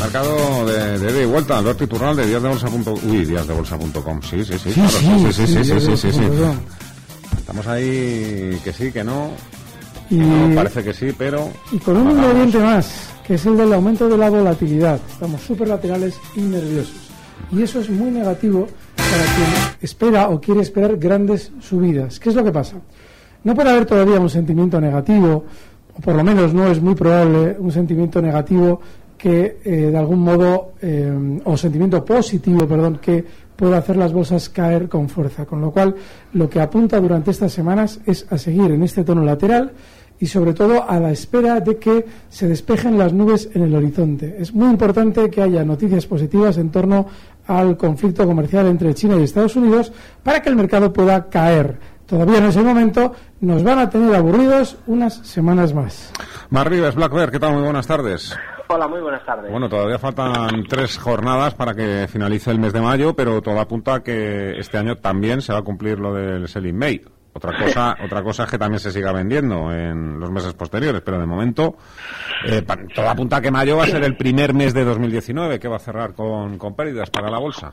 Mercado de, de, de vuelta, Alberto Iturral de días de bolsa. Uy, días de bolsa.com. Sí, sí, sí, claro, sí, sí, sí, sí, sí, sí, Estamos ahí que sí, que no. Y no, parece que sí, pero. Y con un ingrediente más, que es el del aumento de la volatilidad. Estamos súper laterales y nerviosos. Y eso es muy negativo para quien espera o quiere esperar grandes subidas. ¿Qué es lo que pasa? No puede haber todavía un sentimiento negativo, o por lo menos no es muy probable un sentimiento negativo que eh, de algún modo, eh, o sentimiento positivo, perdón, que pueda hacer las bolsas caer con fuerza. Con lo cual, lo que apunta durante estas semanas es a seguir en este tono lateral y sobre todo a la espera de que se despejen las nubes en el horizonte. Es muy importante que haya noticias positivas en torno al conflicto comercial entre China y Estados Unidos para que el mercado pueda caer. Todavía en ese momento nos van a tener aburridos unas semanas más. Mar Bear, ¿qué tal? Muy buenas tardes. Hola, muy buenas tardes. Bueno, todavía faltan tres jornadas para que finalice el mes de mayo, pero todo apunta a que este año también se va a cumplir lo del Selling May. Otra cosa, otra cosa es que también se siga vendiendo en los meses posteriores, pero de momento eh, todo apunta a que mayo va a ser el primer mes de 2019 que va a cerrar con, con pérdidas para la bolsa.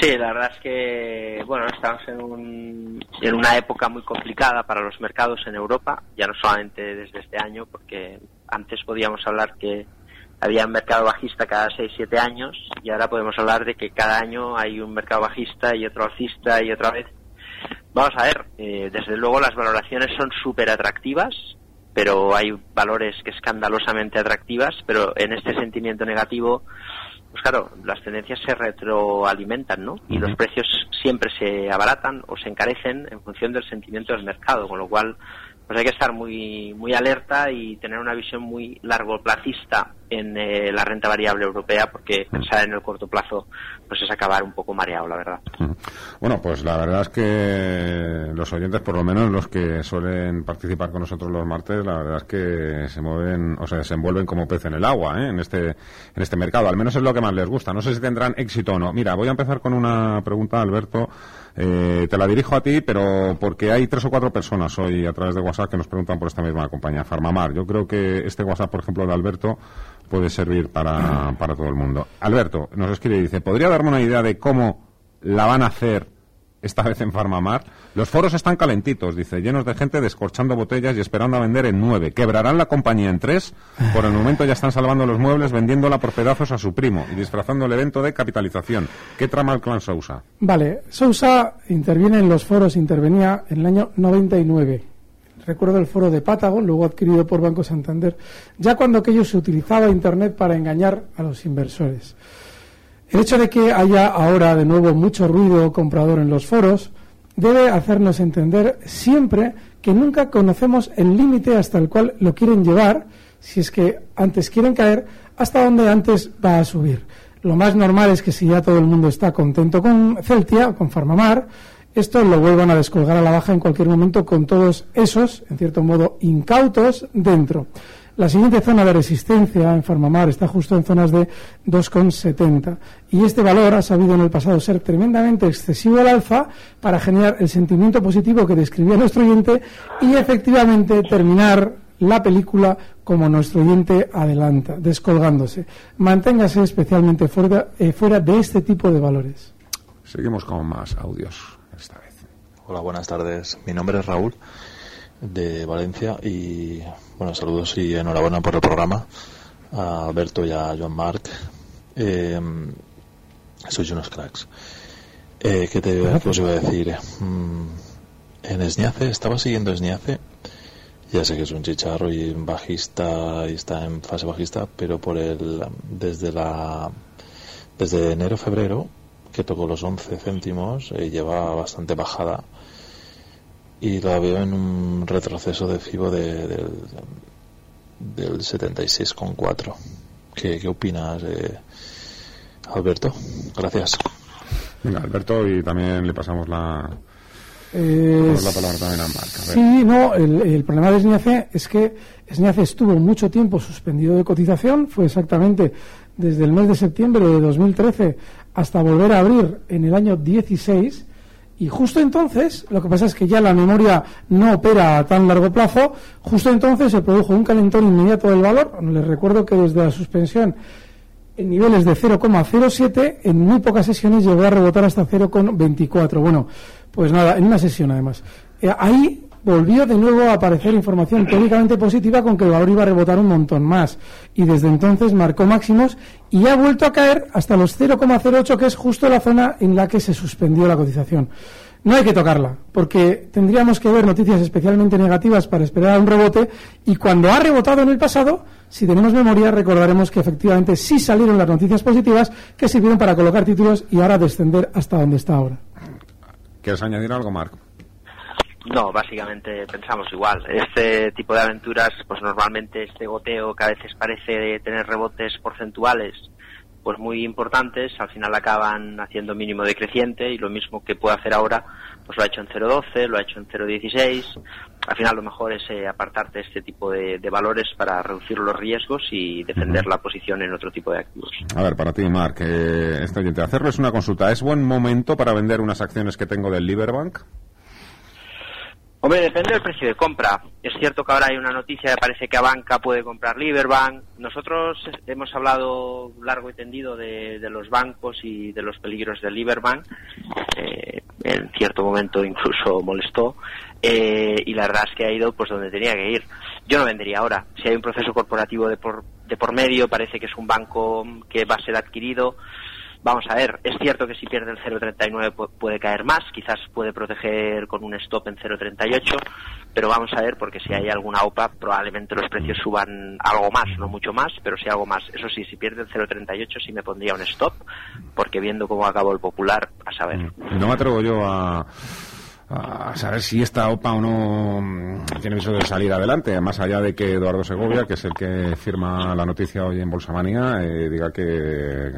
Sí, la verdad es que bueno, estamos en, un, en una época muy complicada para los mercados en Europa, ya no solamente desde este año, porque antes podíamos hablar que había un mercado bajista cada 6-7 años y ahora podemos hablar de que cada año hay un mercado bajista y otro alcista y otra vez. Vamos a ver, eh, desde luego las valoraciones son súper atractivas, pero hay valores que escandalosamente atractivas, pero en este sentimiento negativo, pues claro, las tendencias se retroalimentan, ¿no? Y los precios siempre se abaratan o se encarecen en función del sentimiento del mercado, con lo cual pues hay que estar muy muy alerta y tener una visión muy largoplacista en eh, la renta variable europea porque pensar en el corto plazo pues es acabar un poco mareado la verdad. Bueno pues la verdad es que los oyentes por lo menos los que suelen participar con nosotros los martes la verdad es que se mueven o sea se envuelven como pez en el agua ¿eh? en este en este mercado. Al menos es lo que más les gusta. No sé si tendrán éxito o no. Mira voy a empezar con una pregunta Alberto eh, te la dirijo a ti, pero porque hay tres o cuatro personas hoy a través de WhatsApp que nos preguntan por esta misma compañía, Farmamar. Yo creo que este WhatsApp, por ejemplo, de Alberto, puede servir para, para todo el mundo. Alberto nos escribe y dice, ¿podría darme una idea de cómo la van a hacer esta vez en Farmamar. Los foros están calentitos, dice, llenos de gente descorchando botellas y esperando a vender en nueve. Quebrarán la compañía en tres. Por el momento ya están salvando los muebles vendiéndola por pedazos a su primo y disfrazando el evento de capitalización. ¿Qué trama el clan Sousa? Vale, Sousa interviene en los foros, intervenía en el año 99. Recuerdo el foro de Patagon, luego adquirido por Banco Santander, ya cuando aquello se utilizaba Internet para engañar a los inversores. El hecho de que haya ahora de nuevo mucho ruido comprador en los foros debe hacernos entender siempre que nunca conocemos el límite hasta el cual lo quieren llevar, si es que antes quieren caer, hasta donde antes va a subir. Lo más normal es que si ya todo el mundo está contento con Celtia, con Farmamar, esto lo vuelvan a descolgar a la baja en cualquier momento con todos esos, en cierto modo, incautos dentro. La siguiente zona de resistencia en Farmamar está justo en zonas de 2,70 y este valor ha sabido en el pasado ser tremendamente excesivo al alza para generar el sentimiento positivo que describía nuestro oyente y efectivamente terminar la película como nuestro oyente adelanta, descolgándose. Manténgase especialmente fuera, eh, fuera de este tipo de valores. Seguimos con más audios esta vez. Hola, buenas tardes. Mi nombre es Raúl de Valencia y bueno, saludos y enhorabuena por el programa a Alberto y a Joan Marc. Eh, sois unos cracks. Eh, ¿Qué te os iba a decir? Mm, en Esniace, estaba siguiendo Esniace Ya sé que es un chicharro y bajista y está en fase bajista, pero por el desde la desde enero febrero que tocó los 11 céntimos eh, lleva bastante bajada y la veo en un retroceso de FIBO de, del, del 76,4. ¿Qué, ¿Qué opinas, eh, Alberto? Gracias. Venga, Alberto, y también le pasamos la, Eh, la palabra también a Marc. A ver. Sí, no, el, el problema de SNIACE es que SNIACE estuvo mucho tiempo suspendido de cotización, fue exactamente desde el mes de septiembre de 2013 hasta volver a abrir en el año 16 y justo entonces, lo que pasa es que ya la memoria no opera a tan largo plazo, justo entonces se produjo un calentón inmediato del valor, les recuerdo que desde la suspensión en niveles de 0,07, en muy pocas sesiones llegó a rebotar hasta 0,24. Bueno, pues nada, en una sesión además. Eh, ahí volvió de nuevo a aparecer información teóricamente positiva con que el valor iba a rebotar un montón más. Y desde entonces marcó máximos y ha vuelto a caer hasta los 0,08, que es justo la zona en la que se suspendió la cotización. No hay que tocarla, porque tendríamos que ver noticias especialmente negativas para esperar a un rebote y cuando ha rebotado en el pasado, si tenemos memoria, recordaremos que efectivamente sí salieron las noticias positivas que sirvieron para colocar títulos y ahora descender hasta donde está ahora. ¿Quieres añadir algo, Marc? No, básicamente pensamos igual. Este tipo de aventuras, pues normalmente este goteo que a veces parece tener rebotes porcentuales, pues muy importantes, al final acaban haciendo mínimo decreciente y lo mismo que puede hacer ahora, pues lo ha hecho en 0.12, lo ha hecho en 0.16. Al final lo mejor es eh, apartarte este tipo de, de, valores para reducir los riesgos y defender uh -huh. la posición en otro tipo de activos. A ver, para ti, Marc, eh, este oyente, hacerles una consulta. ¿Es buen momento para vender unas acciones que tengo del Liberbank? Hombre, depende del precio de compra. Es cierto que ahora hay una noticia que parece que Abanca puede comprar Liberbank. Nosotros hemos hablado largo y tendido de, de los bancos y de los peligros del Liberbank. Eh, en cierto momento incluso molestó. Eh, y la verdad es que ha ido pues donde tenía que ir. Yo no vendería ahora. Si hay un proceso corporativo de por, de por medio, parece que es un banco que va a ser adquirido. Vamos a ver, es cierto que si pierde el 0,39 puede caer más, quizás puede proteger con un stop en 0,38, pero vamos a ver porque si hay alguna OPA probablemente los precios suban algo más, no mucho más, pero si algo más. Eso sí, si pierde el 0,38 sí me pondría un stop, porque viendo cómo acabó el popular, a saber. No me atrevo yo a a saber si esta OPA o no mm, tiene viso de salir adelante, más allá de que Eduardo Segovia, que es el que firma la noticia hoy en Bolsamanía, eh, diga que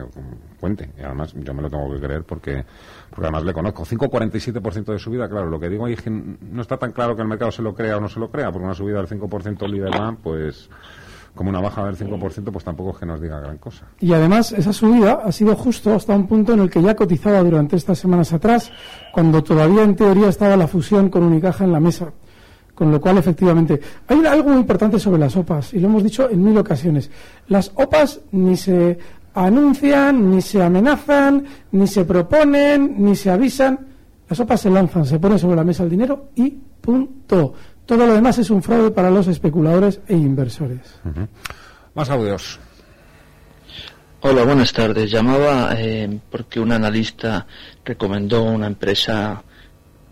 cuente. Y además yo me lo tengo que creer porque, porque además le conozco. 5,47% de subida, claro, lo que digo ahí es que no está tan claro que el mercado se lo crea o no se lo crea, porque una subida del 5% Liberman, pues como una baja del 5%, pues tampoco es que nos diga gran cosa. Y además, esa subida ha sido justo hasta un punto en el que ya cotizaba durante estas semanas atrás, cuando todavía en teoría estaba la fusión con Unicaja en la mesa. Con lo cual, efectivamente, hay algo muy importante sobre las OPAs, y lo hemos dicho en mil ocasiones. Las OPAs ni se anuncian, ni se amenazan, ni se proponen, ni se avisan. Las OPAs se lanzan, se pone sobre la mesa el dinero y punto. Todo lo demás es un fraude para los especuladores e inversores. Uh -huh. Más audios. Hola, buenas tardes. Llamaba eh, porque un analista recomendó una empresa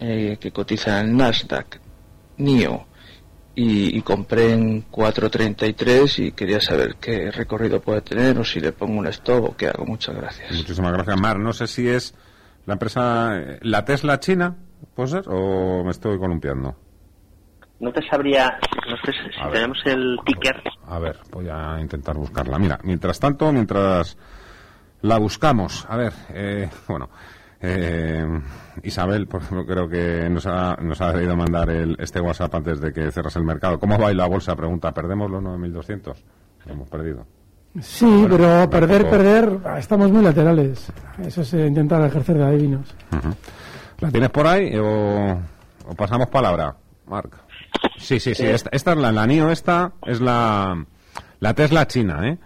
eh, que cotiza en Nasdaq, NIO, y, y compré en 4.33 y quería saber qué recorrido puede tener o si le pongo un stop o qué hago. Muchas gracias. Muchísimas gracias, Mar. No sé si es la empresa, eh, la Tesla china, ¿puede ser? ¿O me estoy columpiando? No te sabría, no sé si A ver. tenemos el ticker. A ver, voy a intentar buscarla. Mira, mientras tanto, mientras la buscamos, a ver, eh, bueno, eh, Isabel, por ejemplo, creo que nos ha, nos ha debido mandar el, este WhatsApp antes de que cerras el mercado. ¿Cómo va y la bolsa? Pregunta, ¿perdemos los 9.200? Lo hemos perdido. Sí, Bueno, pero perder, perder, estamos muy laterales. Eso es eh, intentar ejercer de adivinos. Ujú. ¿La tienes por ahí o, o pasamos palabra, Marc? Sí, sí, sí. Esta, esta es la, la NIO, esta es la, la Tesla china, ¿eh?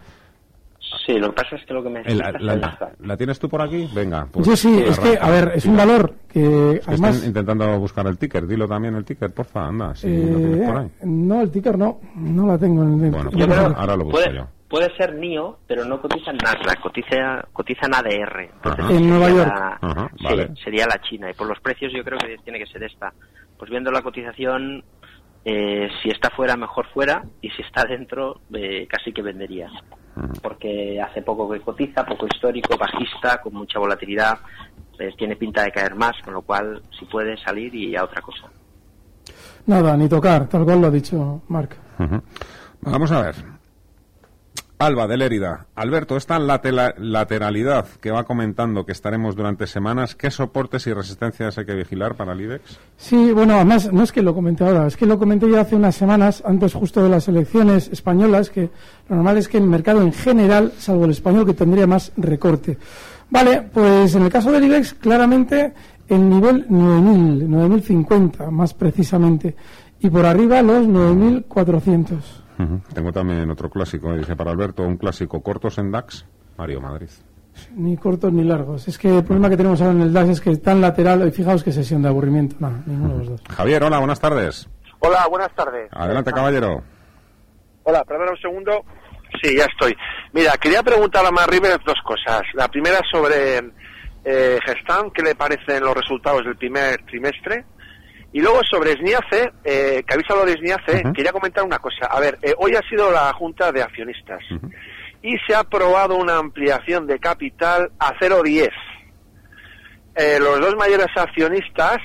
Sí, lo que pasa es que lo que me Eh, La, la- es la- Nasdaq. ¿la tienes tú por aquí? Venga. pues, Yo sí, es que, a ver, es un valor que Es que además... Estoy intentando buscar el ticker. Dilo también el ticker, porfa, anda. Si eh, lo tienes por ahí. no, el ticker no, no la tengo en el... Bueno, pues ahora, lo busco puede, yo. puede ser NIO, pero no cotiza en Nasdaq, cotiza, cotiza en ADR. Entonces. En Nueva York. la- Ajá, sí, vale. sería la China. Y por los precios yo creo que tiene que ser esta. Pues viendo la cotización, Eh, si está fuera, mejor fuera, y si está dentro, eh, casi que vendería. Porque hace poco que cotiza, poco histórico, bajista, con mucha volatilidad, eh, tiene pinta de caer más, con lo cual, si puede salir y a otra cosa. Nada, ni tocar, tal cual lo ha dicho Marc. Vamos a ver. Alba de Lérida. Alberto, esta lateralidad que va comentando que estaremos durante semanas, ¿qué soportes y resistencias hay que vigilar para el IBEX? Sí, bueno, además no es que lo comente ahora, es que lo comenté ya hace unas semanas, antes justo de las elecciones españolas, que lo normal es que el mercado en general, salvo el español, que tendría más recorte. Vale, pues en el caso del IBEX, claramente el nivel 9.000, 9.050 más precisamente, y por arriba los 9.400. Tengo también otro clásico, dice para Alberto, un clásico cortos en DAX, Mario Madrid. Ni cortos ni largos. Es que el problema que tenemos ahora en el DAX es que es tan lateral, y fijaos qué sesión de aburrimiento. No, ninguno de los dos. Javier, hola, buenas tardes. Hola, buenas tardes. Adelante, caballero. Hola, perdona un segundo. Sí, ya estoy. Mira, quería preguntar a Mar dos cosas. La primera sobre eh, Gestam, ¿qué le parecen los resultados del primer trimestre? Y luego sobre SNIACE, eh, que habéis hablado de SNIACE, quería comentar una cosa. A ver, eh, hoy ha sido la Junta de Accionistas y se ha aprobado una ampliación de capital a 0,10. Eh, los dos mayores accionistas,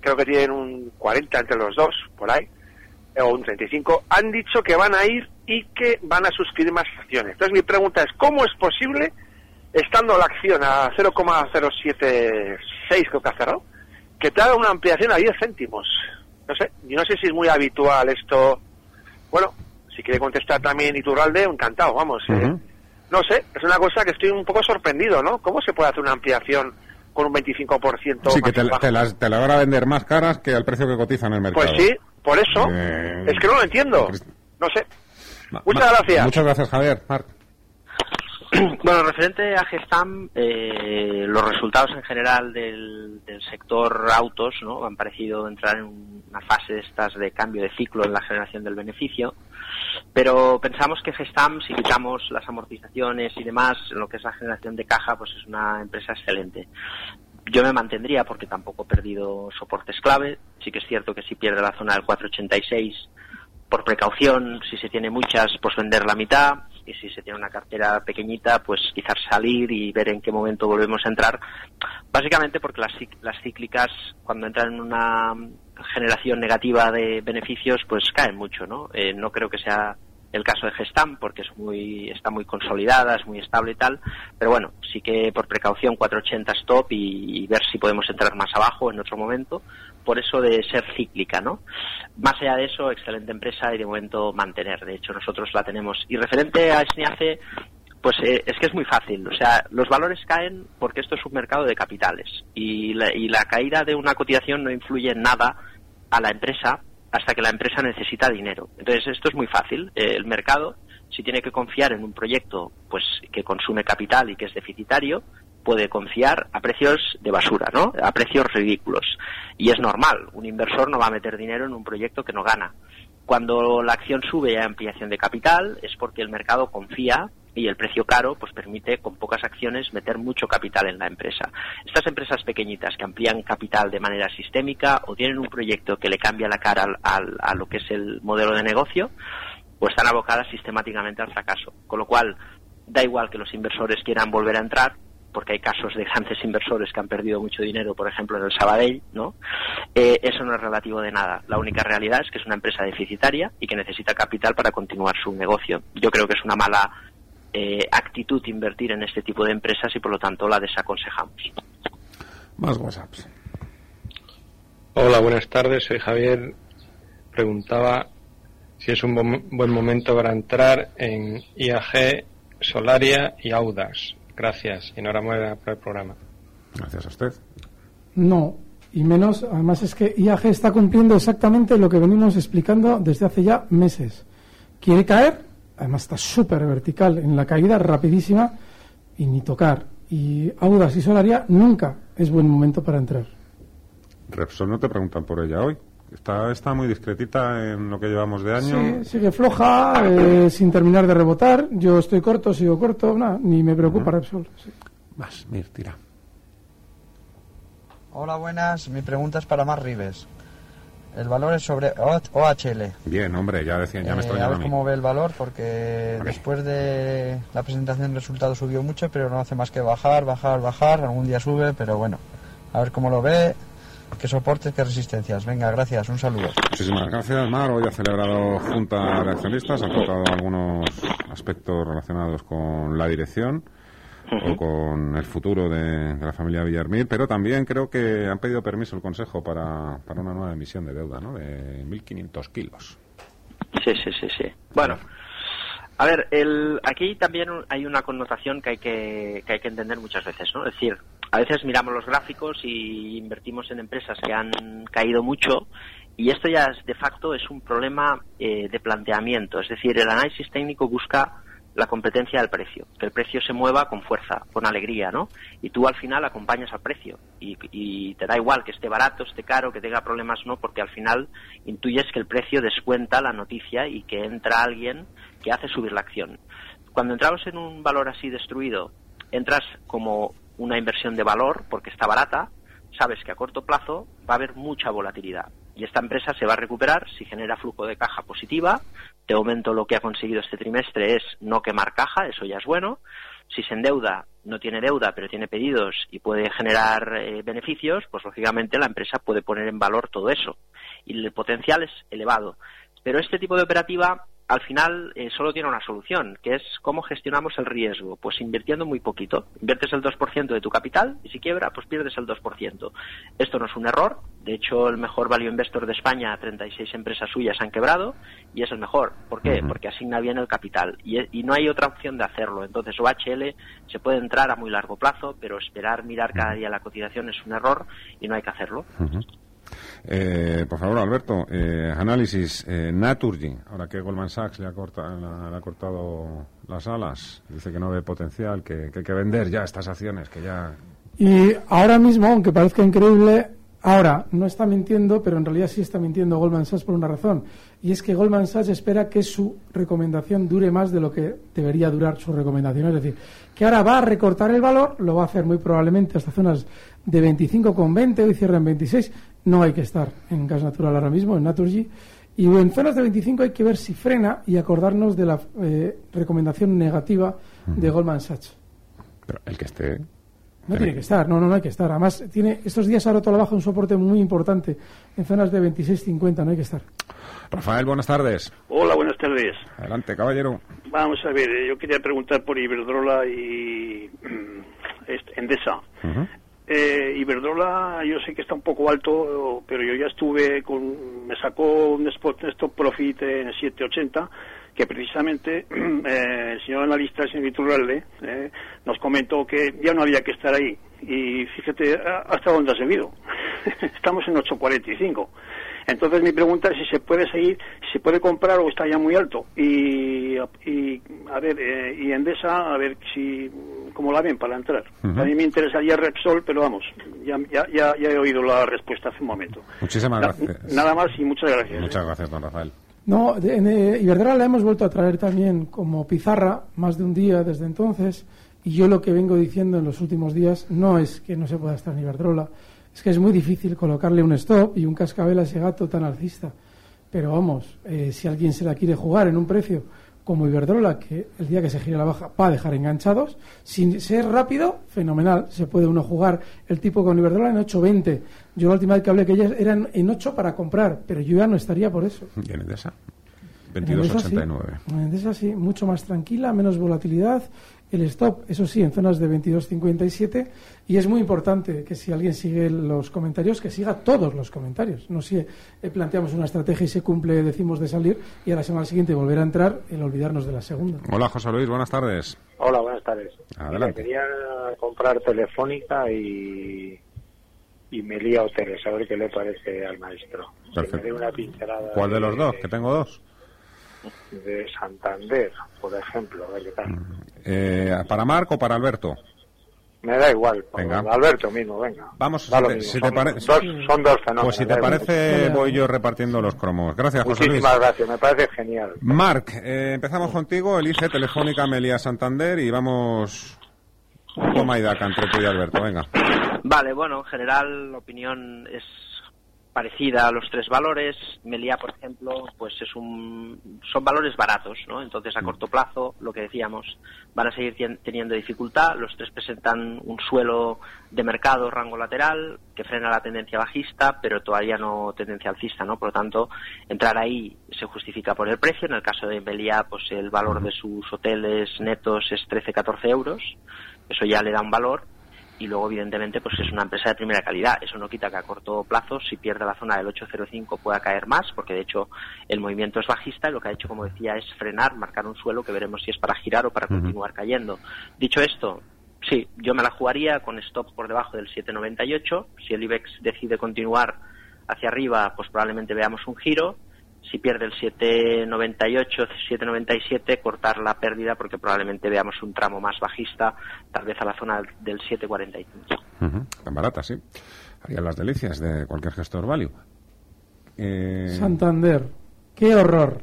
creo que tienen un 40 entre los dos, por ahí, eh, o un 35, han dicho que van a ir y que van a suscribir más acciones. Entonces mi pregunta es, ¿cómo es posible, estando la acción a 0,076 creo que ha cerrado, que te haga una ampliación a 10 céntimos. No sé, yo no sé si es muy habitual esto. Bueno, si quiere contestar también Iturralde, encantado, vamos. Eh. No sé, es una cosa que estoy un poco sorprendido, ¿no? ¿Cómo se puede hacer una ampliación con un 25%? Sí, que te, te, las, te la van a vender más caras que al precio que cotiza en el mercado. Pues sí, por eso. Eh, es que no lo entiendo. No sé. Muchas gracias. Muchas gracias, Javier. Marc. Bueno, referente a Gestam, eh, los resultados en general del, sector autos ¿no? han parecido entrar en una fase de estas de cambio de ciclo en la generación del beneficio, pero pensamos que Gestam, si quitamos las amortizaciones y demás, en lo que es la generación de caja, pues es una empresa excelente. Yo me mantendría porque tampoco he perdido soportes clave. Sí que es cierto que si pierde la zona del 486, por precaución, si se tiene muchas, pues vender la mitad y si se tiene una cartera pequeñita, pues quizás salir y ver en qué momento volvemos a entrar. Básicamente porque las, las cíclicas, cuando entran en una generación negativa de beneficios, pues caen mucho, ¿no? Eh, no creo que sea el caso de Gestam, porque es muy, está muy consolidada, es muy estable y tal, pero bueno, sí que por precaución 480 stop y ver si podemos entrar más abajo en otro momento, por eso de ser cíclica, ¿no? Más allá de eso, excelente empresa y de momento mantener. De hecho, nosotros la tenemos. Y referente a SNIACE, pues eh, es que es muy fácil. O sea, los valores caen porque esto es un mercado de capitales y la, y la caída de una cotización no influye en nada a la empresa hasta que la empresa necesita dinero. Entonces, esto es muy fácil. Eh, el mercado, si tiene que confiar en un proyecto pues que consume capital y que es deficitario, puede confiar a precios de basura, ¿no? A precios ridículos. Y es normal, un inversor no va a meter dinero en un proyecto que no gana. Cuando la acción sube y hay ampliación de capital es porque el mercado confía y el precio caro pues permite con pocas acciones meter mucho capital en la empresa. Estas empresas pequeñitas que amplían capital de manera sistémica o tienen un proyecto que le cambia la cara al, a lo que es el modelo de negocio, pues están abocadas sistemáticamente al fracaso. Con lo cual, da igual que los inversores quieran volver a entrar, porque hay casos de grandes inversores que han perdido mucho dinero, por ejemplo, en el Sabadell, ¿no? Eh, eso no es relativo de nada. La única realidad es que es una empresa deficitaria y que necesita capital para continuar su negocio. Yo creo que es una mala eh, actitud invertir en este tipo de empresas y por lo tanto la desaconsejamos. Más WhatsApps. Hola, buenas tardes. Soy Javier. Preguntaba si es un buen momento para entrar en IAG, Solaria y Audas. Gracias y enhorabuena por el programa. Gracias a usted. No, y menos, además es que IAG está cumpliendo exactamente lo que venimos explicando desde hace ya meses. Quiere caer, además está súper vertical en la caída, rapidísima, y ni tocar. Y Audas y Solaria nunca es buen momento para entrar. Repsol no te preguntan por ella hoy. Está, está muy discretita en lo que llevamos de año. Sí, sigue floja, eh, sin terminar de rebotar. Yo estoy corto, sigo corto, ni me preocupa Repsol. Más, mir, tira. Hola, buenas. Mi pregunta es para Mar Rives. El valor es sobre OHL. Bien, hombre, ya decían, ya me estoy eh, A ver cómo ve el valor, porque después de la presentación de resultados subió mucho, pero no hace más que bajar, bajar, bajar. Algún día sube, pero bueno, a ver cómo lo ve, qué soportes, qué resistencias. Venga, gracias, un saludo. Muchísimas gracias, Mar. Hoy ha celebrado Junta de Accionistas, ha tratado algunos aspectos relacionados con la dirección o con el futuro de, la familia Villarmir, pero también creo que han pedido permiso el Consejo para, para una nueva emisión de deuda, ¿no? De 1.500 kilos. Sí, sí, sí, sí. Bueno, a ver, el, aquí también hay una connotación que hay que, que hay que entender muchas veces, ¿no? Es decir, a veces miramos los gráficos y invertimos en empresas que han caído mucho y esto ya de facto es un problema eh, de planteamiento. Es decir, el análisis técnico busca la competencia del precio, que el precio se mueva con fuerza, con alegría, ¿no? Y tú al final acompañas al precio y, te da igual que esté barato, esté caro, que tenga problemas, no, porque al final intuyes que el precio descuenta la noticia y que entra alguien que hace subir la acción. Cuando entramos en un valor así destruido, entras como una inversión de valor porque está barata, sabes que a corto plazo va a haber mucha volatilidad y esta empresa se va a recuperar si genera flujo de caja positiva. De momento lo que ha conseguido este trimestre es no quemar caja, eso ya es bueno. Si se endeuda, no tiene deuda, pero tiene pedidos y puede generar eh, beneficios, pues lógicamente la empresa puede poner en valor todo eso. Y el potencial es elevado. Pero este tipo de operativa al final eh, solo tiene una solución, que es cómo gestionamos el riesgo. Pues invirtiendo muy poquito. Inviertes el 2% de tu capital y si quiebra, pues pierdes el 2%. Esto no es un error. De hecho, el mejor value investor de España, 36 empresas suyas han quebrado y es el mejor. ¿Por qué? Porque asigna bien el capital y, y, no hay otra opción de hacerlo. Entonces, OHL se puede entrar a muy largo plazo, pero esperar mirar cada día la cotización es un error y no hay que hacerlo. Eh, por favor, Alberto, eh, análisis. Eh, Naturgy, ahora que Goldman Sachs le ha, cortado, le ha cortado las alas, dice que no ve potencial, que, que, hay que vender ya estas acciones, que ya. Y ahora mismo, aunque parezca increíble, ahora no está mintiendo, pero en realidad sí está mintiendo Goldman Sachs por una razón. Y es que Goldman Sachs espera que su recomendación dure más de lo que debería durar su recomendación. Es decir, que ahora va a recortar el valor, lo va a hacer muy probablemente hasta zonas de 25,20, hoy cierra en 26, no hay que estar en gas natural ahora mismo, en Naturgy. Y en zonas de 25 hay que ver si frena y acordarnos de la eh, recomendación negativa de Goldman Sachs. Pero el que esté. No tiene que estar, no, no, no hay que estar. Además, tiene, estos días ha roto la baja un soporte muy importante en zonas de 26-50, no hay que estar. Rafael, buenas tardes. Hola, buenas tardes. Adelante, caballero. Vamos a ver, yo quería preguntar por Iberdrola y este, Endesa. Eh, Iberdrola yo sé que está un poco alto, pero yo ya estuve con, me sacó un spot stop profit en 780 que precisamente eh, el señor analista, el señor Iturralde, eh, nos comentó que ya no había que estar ahí. Y fíjate hasta dónde ha seguido. Estamos en 845. Entonces mi pregunta es si se puede seguir, si se puede comprar o está ya muy alto. Y, a ver, eh, y Endesa, a ver si cómo la ven para entrar. A mí me interesaría Repsol, pero vamos, ya, ya, ya, he oído la respuesta hace un momento. Muchísimas gracias. Nada más y muchas gracias. Muchas gracias, don Rafael. No, en eh, Iberdrola la hemos vuelto a traer también como pizarra más de un día desde entonces. Y yo lo que vengo diciendo en los últimos días no es que no se pueda estar en Iberdrola, es que es muy difícil colocarle un stop y un cascabel a ese gato tan alcista. Pero vamos, eh, si alguien se la quiere jugar en un precio como Iberdrola, que el día que se gire la baja va a dejar enganchados, sin ser rápido, fenomenal. Se puede uno jugar el tipo con Iberdrola en 8.20. Yo la última vez que hablé que ellas eran en 8 para comprar, pero yo ya no estaría por eso. ¿Y en Endesa? 22.89. En Endesa sí, mucho más tranquila, menos volatilidad el stop, eso sí, en zonas de 22.57 y es muy importante que si alguien sigue los comentarios, que siga todos los comentarios. No si eh, planteamos una estrategia y se cumple, decimos de salir y a la semana siguiente volver a entrar, el olvidarnos de la segunda. Hola José Luis, buenas tardes. Hola, buenas tardes. Adelante. quería comprar Telefónica y, y Melia Hoteles, a ver qué le parece al maestro. Perfecto. una ¿Cuál de los dos? Que tengo dos de Santander, por ejemplo. Eh, ¿Para Marco o para Alberto? Me da igual, venga. Alberto mismo, venga. Vamos, si te, parece. Son, dos fenómenos. Pues si te parece, voy yo repartiendo los cromos. Gracias, José Luis. Muchísimas gracias, me parece genial. Marc, eh, empezamos contigo. Elige Telefónica Melia Santander y vamos. Toma y daca entre tú y Alberto, venga. Vale, bueno, en general la opinión es parecida a los tres valores. Melia, por ejemplo, pues es un, son valores baratos, ¿no? Entonces, a corto plazo, lo que decíamos, van a seguir teniendo dificultad. Los tres presentan un suelo de mercado, rango lateral, que frena la tendencia bajista, pero todavía no tendencia alcista, ¿no? Por lo tanto, entrar ahí se justifica por el precio. En el caso de Melia, pues el valor de sus hoteles netos es 13-14 euros. Eso ya le da un valor y luego evidentemente pues es una empresa de primera calidad. Eso no quita que a corto plazo si pierde la zona del 805 pueda caer más porque de hecho el movimiento es bajista. Y lo que ha hecho como decía es frenar marcar un suelo que veremos si es para girar o para continuar cayendo. Dicho esto sí yo me la jugaría con stop por debajo del 798 si el IBEX decide continuar hacia arriba pues probablemente veamos un giro si pierde el 7,98, 7,97, cortar la pérdida porque probablemente veamos un tramo más bajista, tal vez a la zona del 7,45. Tan barata, sí. Haría las delicias de cualquier gestor value. Eh, Santander, qué horror.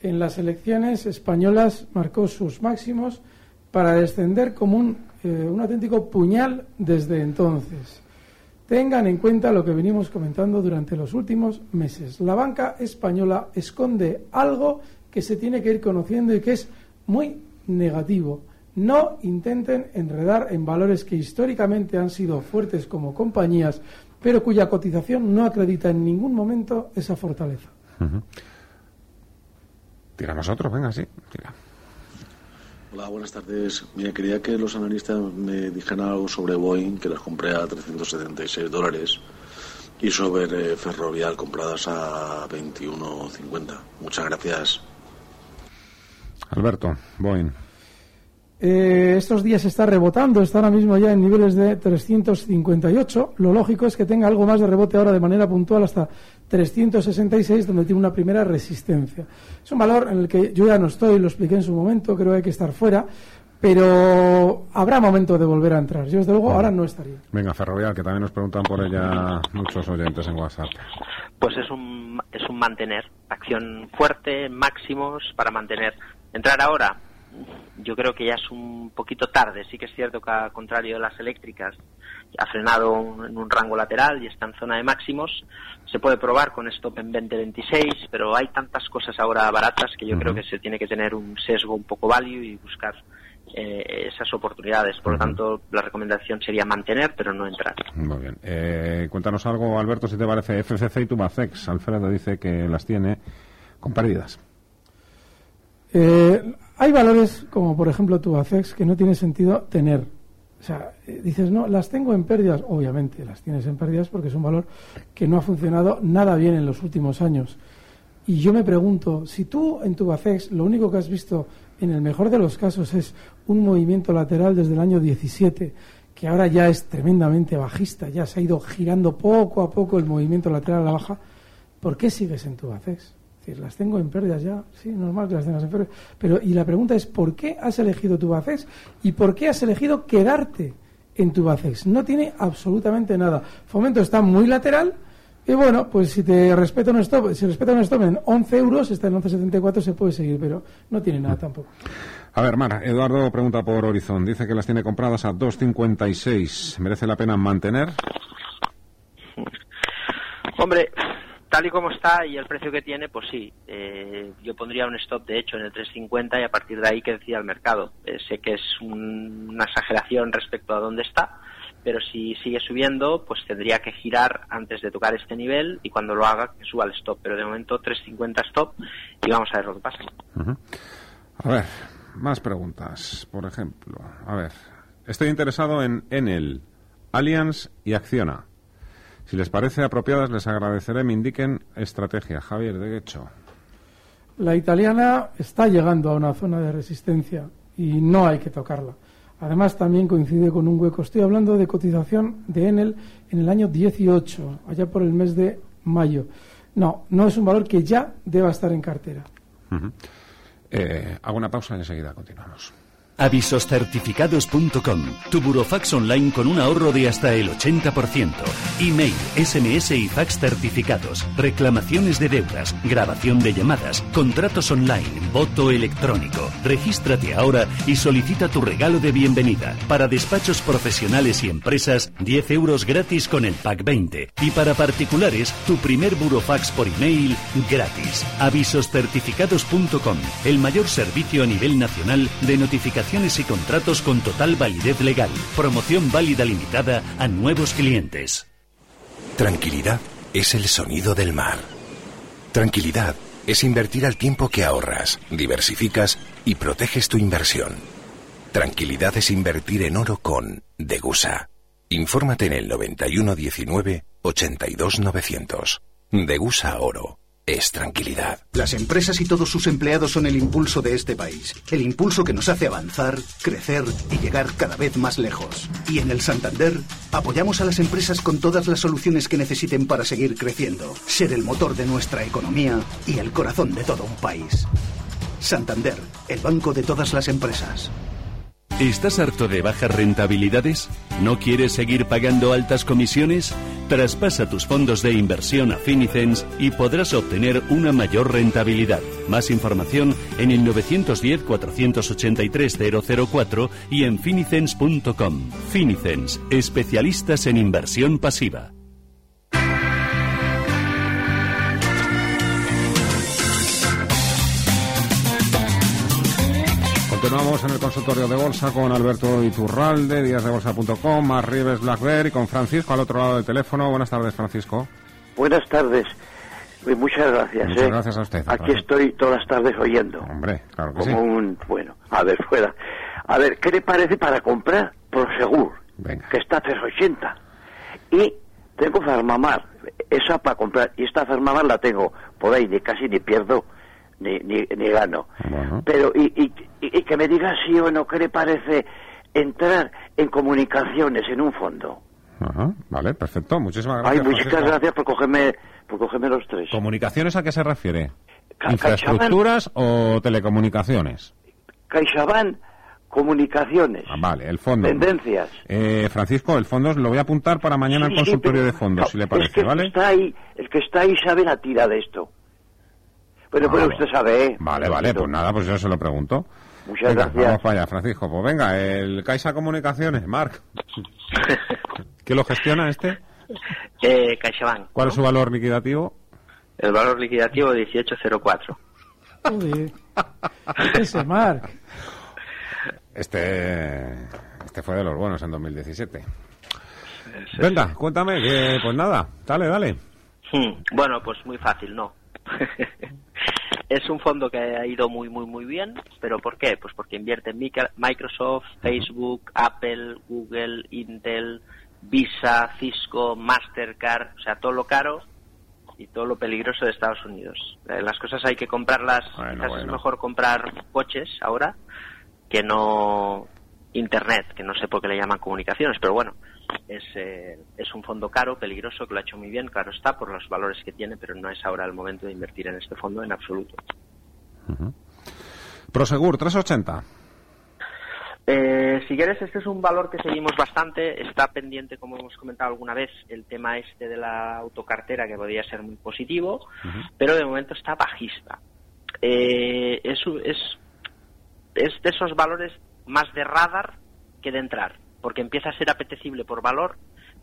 En las elecciones españolas marcó sus máximos para descender como un, eh, un auténtico puñal desde entonces. Tengan en cuenta lo que venimos comentando durante los últimos meses. La banca española esconde algo que se tiene que ir conociendo y que es muy negativo. No intenten enredar en valores que históricamente han sido fuertes como compañías, pero cuya cotización no acredita en ningún momento esa fortaleza. Tira nosotros, venga, sí, tira. Hola, buenas tardes. Mira, quería que los analistas me dijeran algo sobre Boeing, que las compré a 376 dólares, y sobre eh, Ferrovial, compradas a 21.50. Muchas gracias. Alberto, Boeing. Eh, estos días está rebotando, está ahora mismo ya en niveles de 358. Lo lógico es que tenga algo más de rebote ahora de manera puntual hasta 366, donde tiene una primera resistencia. Es un valor en el que yo ya no estoy, lo expliqué en su momento, creo que hay que estar fuera, pero habrá momento de volver a entrar. Yo, desde luego, ahora no estaría. Venga, Ferrovial, que también nos preguntan por ella muchos oyentes en WhatsApp. Pues es un, es un mantener, acción fuerte, máximos para mantener. Entrar ahora, yo creo que ya es un poquito tarde. Sí que es cierto que, al contrario de las eléctricas, ha frenado en un rango lateral y está en zona de máximos. Se puede probar con stop en 2026, pero hay tantas cosas ahora baratas que yo creo que se tiene que tener un sesgo un poco value y buscar eh, esas oportunidades. Por lo tanto, la recomendación sería mantener, pero no entrar. Muy bien. Eh, cuéntanos algo, Alberto, si te parece FCC y Tubacex. Alfredo dice que las tiene con pérdidas. Eh, hay valores como, por ejemplo, Tubacex que no tiene sentido tener o sea, eh, dices, no, las tengo en pérdidas. Obviamente, las tienes en pérdidas porque es un valor que no ha funcionado nada bien en los últimos años. Y yo me pregunto, si tú en tu BACEX lo único que has visto, en el mejor de los casos, es un movimiento lateral desde el año 17, que ahora ya es tremendamente bajista, ya se ha ido girando poco a poco el movimiento lateral a la baja, ¿por qué sigues en tu BACEX? Decir, las tengo en pérdidas ya, sí, normal que las tengas en pérdidas. Pero, y la pregunta es, ¿por qué has elegido tu Tubacex y por qué has elegido quedarte en tu Tubacex? No tiene absolutamente nada. Fomento está muy lateral. Y bueno, pues si te respeta un stop, si respeta un stop en 11 euros, está en 11.74, se puede seguir, pero no tiene nada tampoco. A ver, Mara, Eduardo pregunta por Horizon. Dice que las tiene compradas a 2.56. ¿Merece la pena mantener? Hombre, tal y como está y el precio que tiene, pues sí, eh, yo pondría un stop de hecho en el 350 y a partir de ahí que decida el mercado. Eh, sé que es una exageración respecto a dónde está, pero si sigue subiendo, pues tendría que girar antes de tocar este nivel y cuando lo haga que suba el stop. Pero de momento 350 stop y vamos a ver lo que pasa. A ver, más preguntas. Por ejemplo, a ver, estoy interesado en Enel, Allianz y Acciona. Si les parece apropiadas, les agradeceré me indiquen estrategia. Javier, de hecho. La italiana está llegando a una zona de resistencia y no hay que tocarla. Además, también coincide con un hueco. Estoy hablando de cotización de Enel en el año 18, allá por el mes de mayo. No, no es un valor que ya deba estar en cartera. Eh, hago una pausa y enseguida continuamos. Avisoscertificados.com, tu burofax online con un ahorro de hasta el 80%. Email, SMS y fax certificados, reclamaciones de deudas, grabación de llamadas, contratos online, voto electrónico. Regístrate ahora y solicita tu regalo de bienvenida. Para despachos profesionales y empresas, 10 euros gratis con el pack 20. Y para particulares, tu primer burofax por email gratis. Avisoscertificados.com, el mayor servicio a nivel nacional de notificación y contratos con total validez legal. Promoción válida limitada a nuevos clientes. Tranquilidad es el sonido del mar. Tranquilidad es invertir al tiempo que ahorras, diversificas y proteges tu inversión. Tranquilidad es invertir en oro con Degusa. Infórmate en el 9119 82900. Degusa Oro es tranquilidad. Las empresas y todos sus empleados son el impulso de este país. El impulso que nos hace avanzar, crecer y llegar cada vez más lejos. Y en el Santander apoyamos a las empresas con todas las soluciones que necesiten para seguir creciendo, ser el motor de nuestra economía y el corazón de todo un país. Santander, el banco de todas las empresas. ¿Estás harto de bajas rentabilidades? ¿No quieres seguir pagando altas comisiones? Traspasa tus fondos de inversión a Finicens y podrás obtener una mayor rentabilidad. Más información en el 910-483-004 y en finicens.com. Finicens, especialistas en inversión pasiva. Continuamos en el consultorio de bolsa con Alberto Iturralde, díasdebolsa.com, más Rives Blackberry, con Francisco al otro lado del teléfono. Buenas tardes, Francisco. Buenas tardes. Muchas gracias. Muchas ¿eh? gracias a usted. Aquí estoy todas las tardes oyendo. Hombre, claro que Como sí. un. Bueno, a ver, fuera. A ver, ¿qué le parece para comprar Prosegur? Que está a 380. Y tengo Farmamar. Esa para comprar. Y esta Farmamar la tengo por ahí, ni casi ni pierdo ni, ni, ni gano. Pero, y, y, y- que me diga sí o no, ¿qué le parece entrar en comunicaciones en un fondo? Ajá, vale, perfecto. Muchísimas Ay, gracias. muchas Francisco. gracias por cogerme, por cogerme los tres. ¿Comunicaciones a qué se refiere? Ca- ¿Infraestructuras o telecomunicaciones? CaixaBank, comunicaciones, Ah, vale, el fondo. tendencias. Eh, Francisco, el fondo lo voy a apuntar para mañana al Sí, sí, consultorio pero- de fondos, si le Es parece, que el ¿vale? que está ahí, el que está ahí sabe la tira de esto. Bueno, pero usted sabe, ¿eh? Vale, vale, pues nada, pues yo se lo pregunto. Muchas Venga, gracias. Vamos para allá, Francisco. Pues venga, el Caixa Comunicaciones, Marc. ¿Qué lo gestiona este? Eh, CaixaBank. ¿Cuál es su valor liquidativo? El valor liquidativo 1804. Joder. Ese Marc. Este, este fue de los buenos en 2017. Venga, cuéntame, que, pues nada, dale, dale. Hmm, Bueno, pues muy fácil, no. es un fondo que ha ido muy, muy, muy bien, pero ¿por qué? Pues porque invierte en Microsoft, Facebook, Apple, Google, Intel, Visa, Cisco, Mastercard, o sea, todo lo caro y todo lo peligroso de Estados Unidos. Eh, Las cosas hay que comprarlas, quizás es mejor comprar coches ahora que no Internet, que no sé por qué le llaman comunicaciones, pero bueno, es, eh, es un fondo caro, peligroso, que lo ha hecho muy bien, claro está, por los valores que tiene, pero no es ahora el momento de invertir en este fondo en absoluto. Prosegur, 380. Eh, si quieres, este es un valor que seguimos bastante. Está pendiente, como hemos comentado alguna vez, el tema este de la autocartera, que podría ser muy positivo, pero de momento está bajista. Eh, es, es de esos valores más de radar que de entrar, porque empieza a ser apetecible por valor,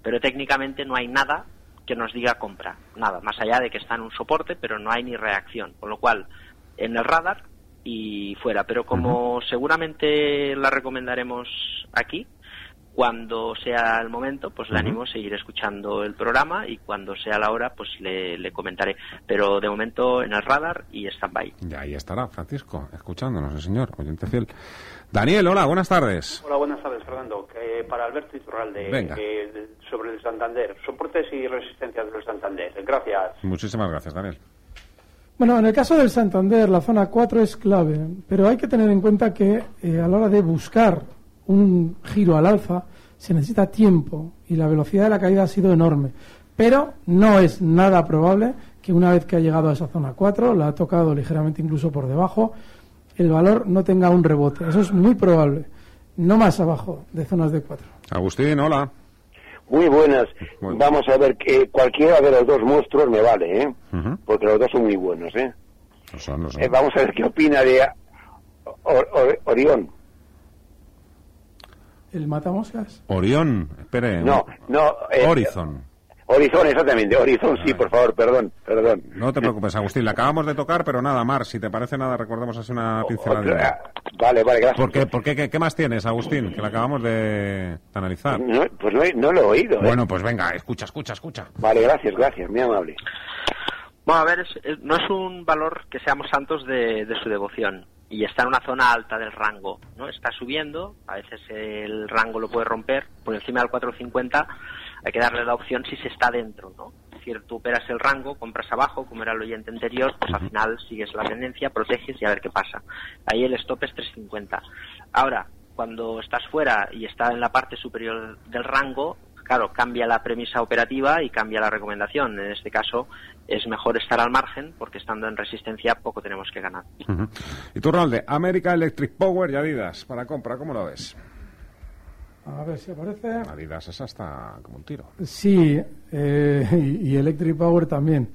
pero técnicamente no hay nada que nos diga compra, nada, más allá de que está en un soporte, pero no hay ni reacción, con lo cual en el radar y fuera, pero como seguramente la recomendaremos aquí, cuando sea el momento, pues le animo a seguir escuchando el programa y cuando sea la hora, pues le, le comentaré. Pero de momento en el radar y stand-by. Y ahí estará, Francisco, escuchándonos, el señor, oyente fiel. Daniel, hola, buenas tardes. Hola, buenas tardes, Fernando. Eh, para Alberto Iturralde, Venga. eh, de- sobre el Santander, soportes y resistencias del Santander. Gracias. Muchísimas gracias, Daniel. Bueno, en el caso del Santander, la zona 4 es clave, pero hay que tener en cuenta que eh, a la hora de buscar un giro al alza se necesita tiempo y la velocidad de la caída ha sido enorme. Pero no es nada probable que una vez que ha llegado a esa zona 4, la ha tocado ligeramente incluso por debajo, el valor no tenga un rebote. Eso es muy probable. No más abajo de zonas de 4. Agustín, hola. Muy buenas. Vamos a ver, que cualquiera de los dos monstruos me vale, ¿eh? Porque los dos son muy buenos, ¿eh? eh vamos a ver qué opina de Orión. ¿El matamoscas? Orión, espere. No, no. Eh, Horizon. Horizon, exactamente. Horizon, sí, por favor, perdón, perdón. No te preocupes, Agustín. La acabamos de tocar, pero nada, Mar, si te parece nada, recordemos así una pincelada. Vale, vale, gracias. ¿Por qué, por qué, qué, más tienes, Agustín, que la acabamos de, analizar? No, pues no, lo he oído. ¿eh? Bueno, pues venga, escucha, escucha, escucha. Vale, gracias, gracias, muy amable. Bueno, a ver, no es un valor que seamos santos de, de su devoción y está en una zona alta del rango, ¿no? Está subiendo, a veces el rango lo puede romper por encima del 450, hay que darle la opción si se está dentro, ¿no? Es decir, tú operas el rango, compras abajo, como era el oyente anterior, pues al final sigues la tendencia, proteges y a ver qué pasa. Ahí el stop es 350. Ahora, cuando estás fuera y está en la parte superior del rango, claro, cambia la premisa operativa y cambia la recomendación. En este caso, es mejor estar al margen porque estando en resistencia poco tenemos que ganar. Y tú, de América Electric Power y Adidas para compra, ¿cómo lo ves? A ver si aparece. Adidas es hasta como un tiro. Sí, eh, y, Electric Power también.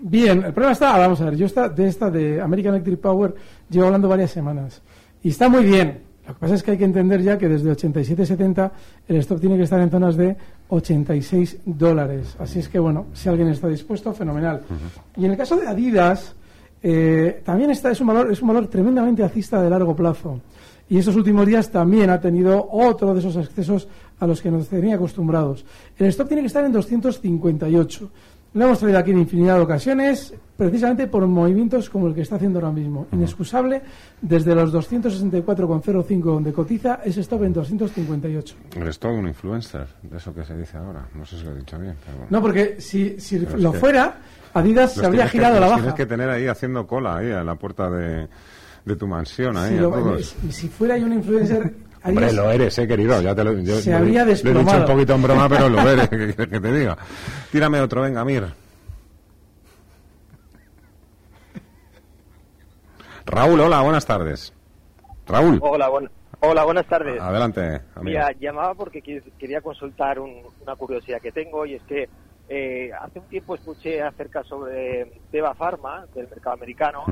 Bien, el problema está, vamos a ver, yo está, de esta de American Electric Power llevo hablando varias semanas. Y está muy bien, lo que pasa es que hay que entender ya que desde 87.70 el stop tiene que estar en zonas de 86 dólares. Así es que, bueno, si alguien está dispuesto, fenomenal. Y en el caso de Adidas, eh, también está, es, un valor, es un valor tremendamente alcista de largo plazo. Y estos últimos días también ha tenido otro de esos excesos a los que nos tenía acostumbrados. El stop tiene que estar en 258. Lo hemos traído aquí en infinidad de ocasiones, precisamente por movimientos como el que está haciendo ahora mismo. Inexcusable, desde los 264,05 donde cotiza, ese stop en 258. El stop un influencer, de eso que se dice ahora. No sé si lo he dicho bien. No, porque si, si lo fuera, Adidas se habría girado a la baja. Tienes que tener ahí haciendo cola ahí a la puerta de, de tu mansión. Ahí, si, si fuera un influencer Hombre, lo eres, eh, querido. Ya te lo, yo, se habría he dicho un poquito en broma, pero lo eres, que, que te diga. Tírame otro, venga, Mir. Raúl, hola, buenas tardes. Raúl. Hola, hola buenas tardes. Adelante. Mira, llamaba porque quería consultar una curiosidad que tengo y es que eh, hace un tiempo escuché acerca sobre Teva Pharma del mercado americano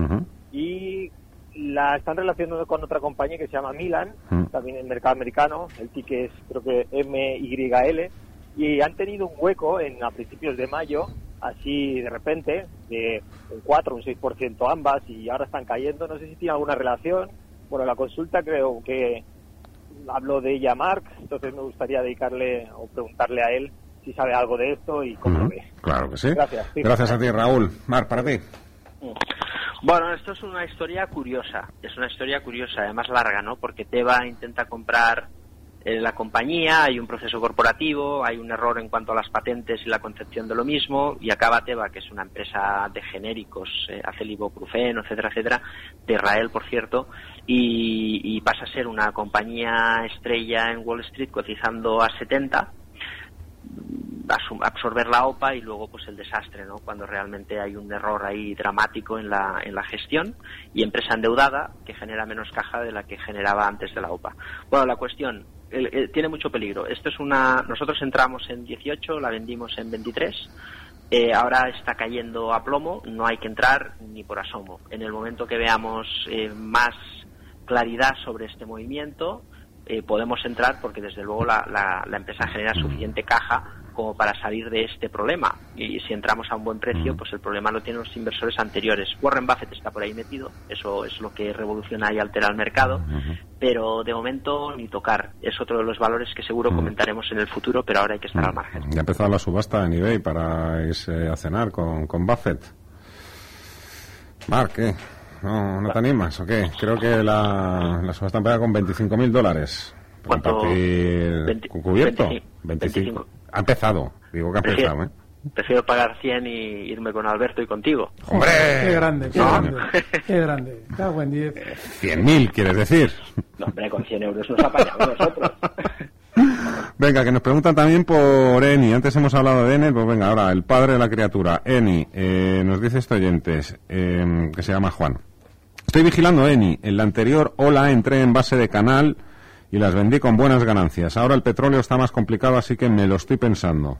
y la están relacionando con otra compañía que se llama Milan, mm. también en el mercado americano, el ticket es creo que MYL, y han tenido un hueco en a principios de mayo, así de repente, de un 4 o un 6% ambas, y ahora están cayendo, no sé si tiene alguna relación. Bueno, la consulta creo que habló de ella Mark, entonces me gustaría dedicarle o preguntarle a él si sabe algo de esto y cómo lo ve. Claro que sí. Gracias. Gracias a ti, Raúl. Marc, para ti. Mm. Bueno, esto es una historia curiosa, es una historia curiosa, además larga, ¿no? Porque Teva intenta comprar eh, la compañía, hay un proceso corporativo, hay un error en cuanto a las patentes y la concepción de lo mismo, y acaba Teva, que es una empresa de genéricos, eh, hace el ibuprofeno, etcétera, etcétera, de Israel, por cierto, y, pasa a ser una compañía estrella en Wall Street cotizando a 70 absorber la OPA y luego pues el desastre, ¿no? Cuando realmente hay un error ahí dramático en la, en la gestión y empresa endeudada que genera menos caja de la que generaba antes de la OPA. Bueno, la cuestión tiene mucho peligro. Esto es una nosotros entramos en 18, la vendimos en 23. Eh, ahora está cayendo a plomo, no hay que entrar ni por asomo. En el momento que veamos eh, más claridad sobre este movimiento, eh, podemos entrar porque desde luego la, la, empresa genera suficiente caja como para salir de este problema. Y si entramos a un buen precio, pues el problema lo tienen los inversores anteriores. Warren Buffett está por ahí metido, eso es lo que revoluciona y altera el mercado, pero de momento ni tocar. Es otro de los valores que seguro comentaremos en el futuro, pero ahora hay que estar al margen. Ya ha empezado la subasta en eBay para irse a cenar con, con Buffett. Mark, ¿qué? ¿No, no te animas o qué? Creo que la, la subasta empieza con 25.000 dólares. ¿Cuánto? ¿Cubierto? 25. Ha empezado, digo que ha empezado, ¿eh? Prefiero pagar 100 y irme con Alberto y contigo. ¡Hombre! ¡Qué grande, qué grande! ¡Qué grande! Cago en 10. 100.000, ¿quieres decir? No, hombre, con 100 euros nos apañamos nosotros. Venga, que nos preguntan también por Eni. Antes hemos hablado de Eni, pues venga, ahora, el padre de la criatura, Eni, eh, nos dice este oyentes, eh, que se llama Juan. Estoy vigilando Eni. En la anterior ola entré en base de canal y las vendí con buenas ganancias. Ahora el petróleo está más complicado, así que me lo estoy pensando.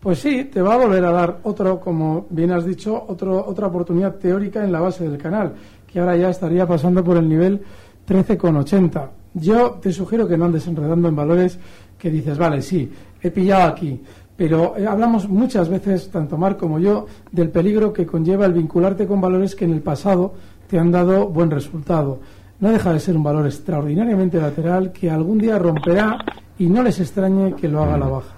Pues sí, te va a volver a dar otro, como bien has dicho, otro, otra oportunidad teórica en la base del canal, que ahora ya estaría pasando por el nivel 13,80. Yo te sugiero que no andes enredando en valores que dices, vale, sí, he pillado aquí, pero eh, hablamos muchas veces, tanto Mar como yo, del peligro que conlleva el vincularte con valores que en el pasado te han dado buen resultado. No deja de ser un valor extraordinariamente lateral que algún día romperá y no les extrañe que lo haga la baja.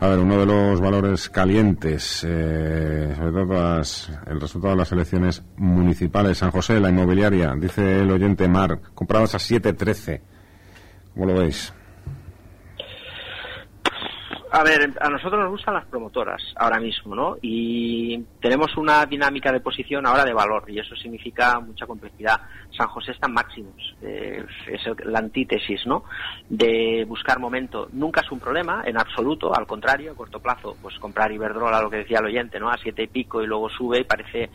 A ver, uno de los valores calientes, eh, sobre todo el resultado de las elecciones municipales, San José, la inmobiliaria, dice el oyente Mar, comprados a 7.13. ¿Cómo lo veis? A ver, a nosotros nos gustan las promotoras ahora mismo, ¿no? Y tenemos una dinámica de posición ahora de valor y eso significa mucha complejidad. San José está máximos, eh, es la antítesis, ¿no? De buscar momento. Nunca es un problema, en absoluto, al contrario, a corto plazo, pues comprar Iberdrola, lo que decía el oyente, ¿no? A siete y pico y luego sube y parece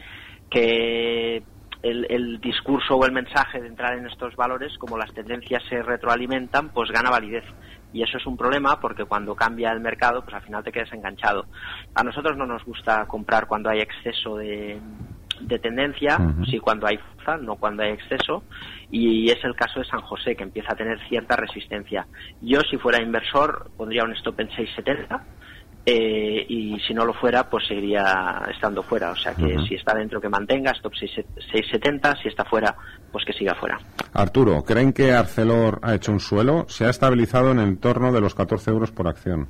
que el, el, discurso o el mensaje de entrar en estos valores, como las tendencias se retroalimentan, pues gana validez y eso es un problema porque cuando cambia el mercado pues al final te quedas enganchado. A nosotros no nos gusta comprar cuando hay exceso de, de tendencia, sí cuando hay fuerza, no cuando hay exceso, y es el caso de San José que empieza a tener cierta resistencia. Yo si fuera inversor pondría un stop en 670 eh, y si no lo fuera, pues seguiría estando fuera. O sea que si está dentro, que mantenga, stop 670, si está fuera, pues que siga fuera. Arturo, ¿creen que Arcelor ha hecho un suelo? Se ha estabilizado en el entorno de los 14 euros por acción.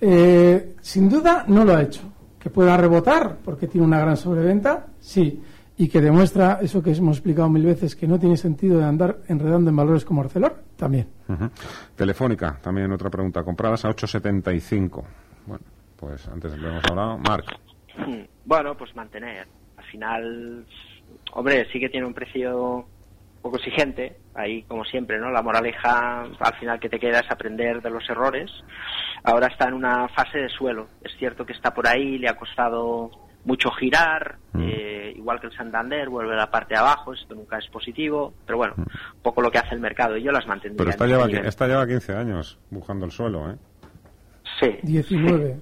Eh, sin duda no lo ha hecho. Que pueda rebotar porque tiene una gran sobreventa, sí. Y que demuestra eso que hemos explicado mil veces, que no tiene sentido de andar enredando en valores como Arcelor, también. Telefónica, también otra pregunta. Compradas a 875. Bueno, pues antes lo hemos hablado. Marc. Bueno, pues mantener. Al final, hombre, sí que tiene un precio poco exigente, ahí como siempre, ¿no? La moraleja al final que te queda es aprender de los errores. Ahora está en una fase de suelo. Es cierto que está por ahí, le ha costado mucho girar, mm. eh, igual que el Santander, vuelve a la parte de abajo, esto nunca es positivo, pero bueno, mm. poco lo que hace el mercado y yo las mantendría. Pero esta lleva, esta lleva 15 años buscando el suelo, ¿eh? Sí. 19.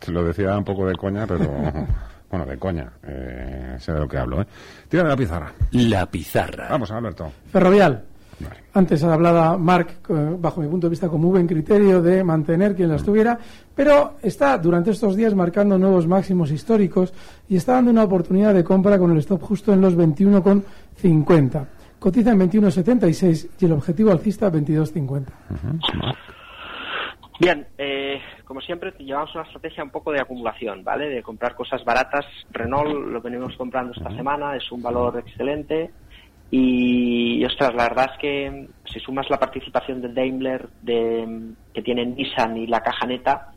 Se lo decía un poco de coña, pero bueno, de coña. Eh, sé de lo que hablo, ¿eh? Tira de la pizarra. La pizarra. Vamos, Alberto. Ferrovial. Antes hablaba Mark, eh, bajo mi punto de vista, como buen criterio de mantener quien las mm. tuviera, pero está durante estos días marcando nuevos máximos históricos y está dando una oportunidad de compra con el stop justo en los 21,50. Cotiza en 21,76 y el objetivo alcista 22,50. Bien, eh, como siempre, llevamos una estrategia un poco de acumulación, ¿vale? De comprar cosas baratas. Renault lo venimos comprando esta semana, es un valor excelente. Y, ostras, la verdad es que si sumas la participación de Daimler de, que tiene Nissan y la caja neta,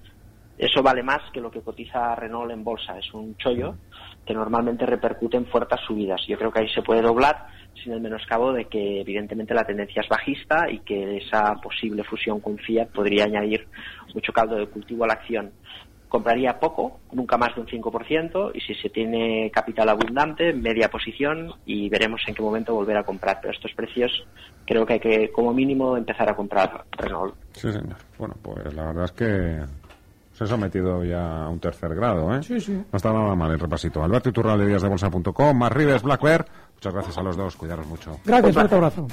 eso vale más que lo que cotiza Renault en bolsa. Es un chollo que normalmente repercute en fuertes subidas. Yo creo que ahí se puede doblar sin el menoscabo de que evidentemente la tendencia es bajista y que esa posible fusión con Fiat podría añadir mucho caldo de cultivo a la acción. Compraría poco, nunca más de un 5%, y si se tiene capital abundante, media posición, y veremos en qué momento volver a comprar. Pero estos precios creo que hay que, como mínimo, empezar a comprar Renault. Sí, señor. Bueno, pues la verdad es que se ha sometido ya a un tercer grado, ¿eh? Sí, sí. No está nada mal el repasito. Alberto Iturral de Bolsa.com, más Rives, Black Bear. Muchas gracias a los dos. Cuidaros mucho. Gracias, fuerte abrazo.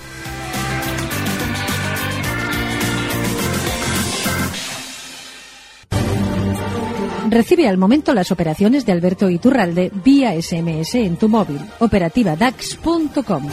Recibe al momento las operaciones de Alberto Iturralde vía SMS en tu móvil. Operativa DAX.com.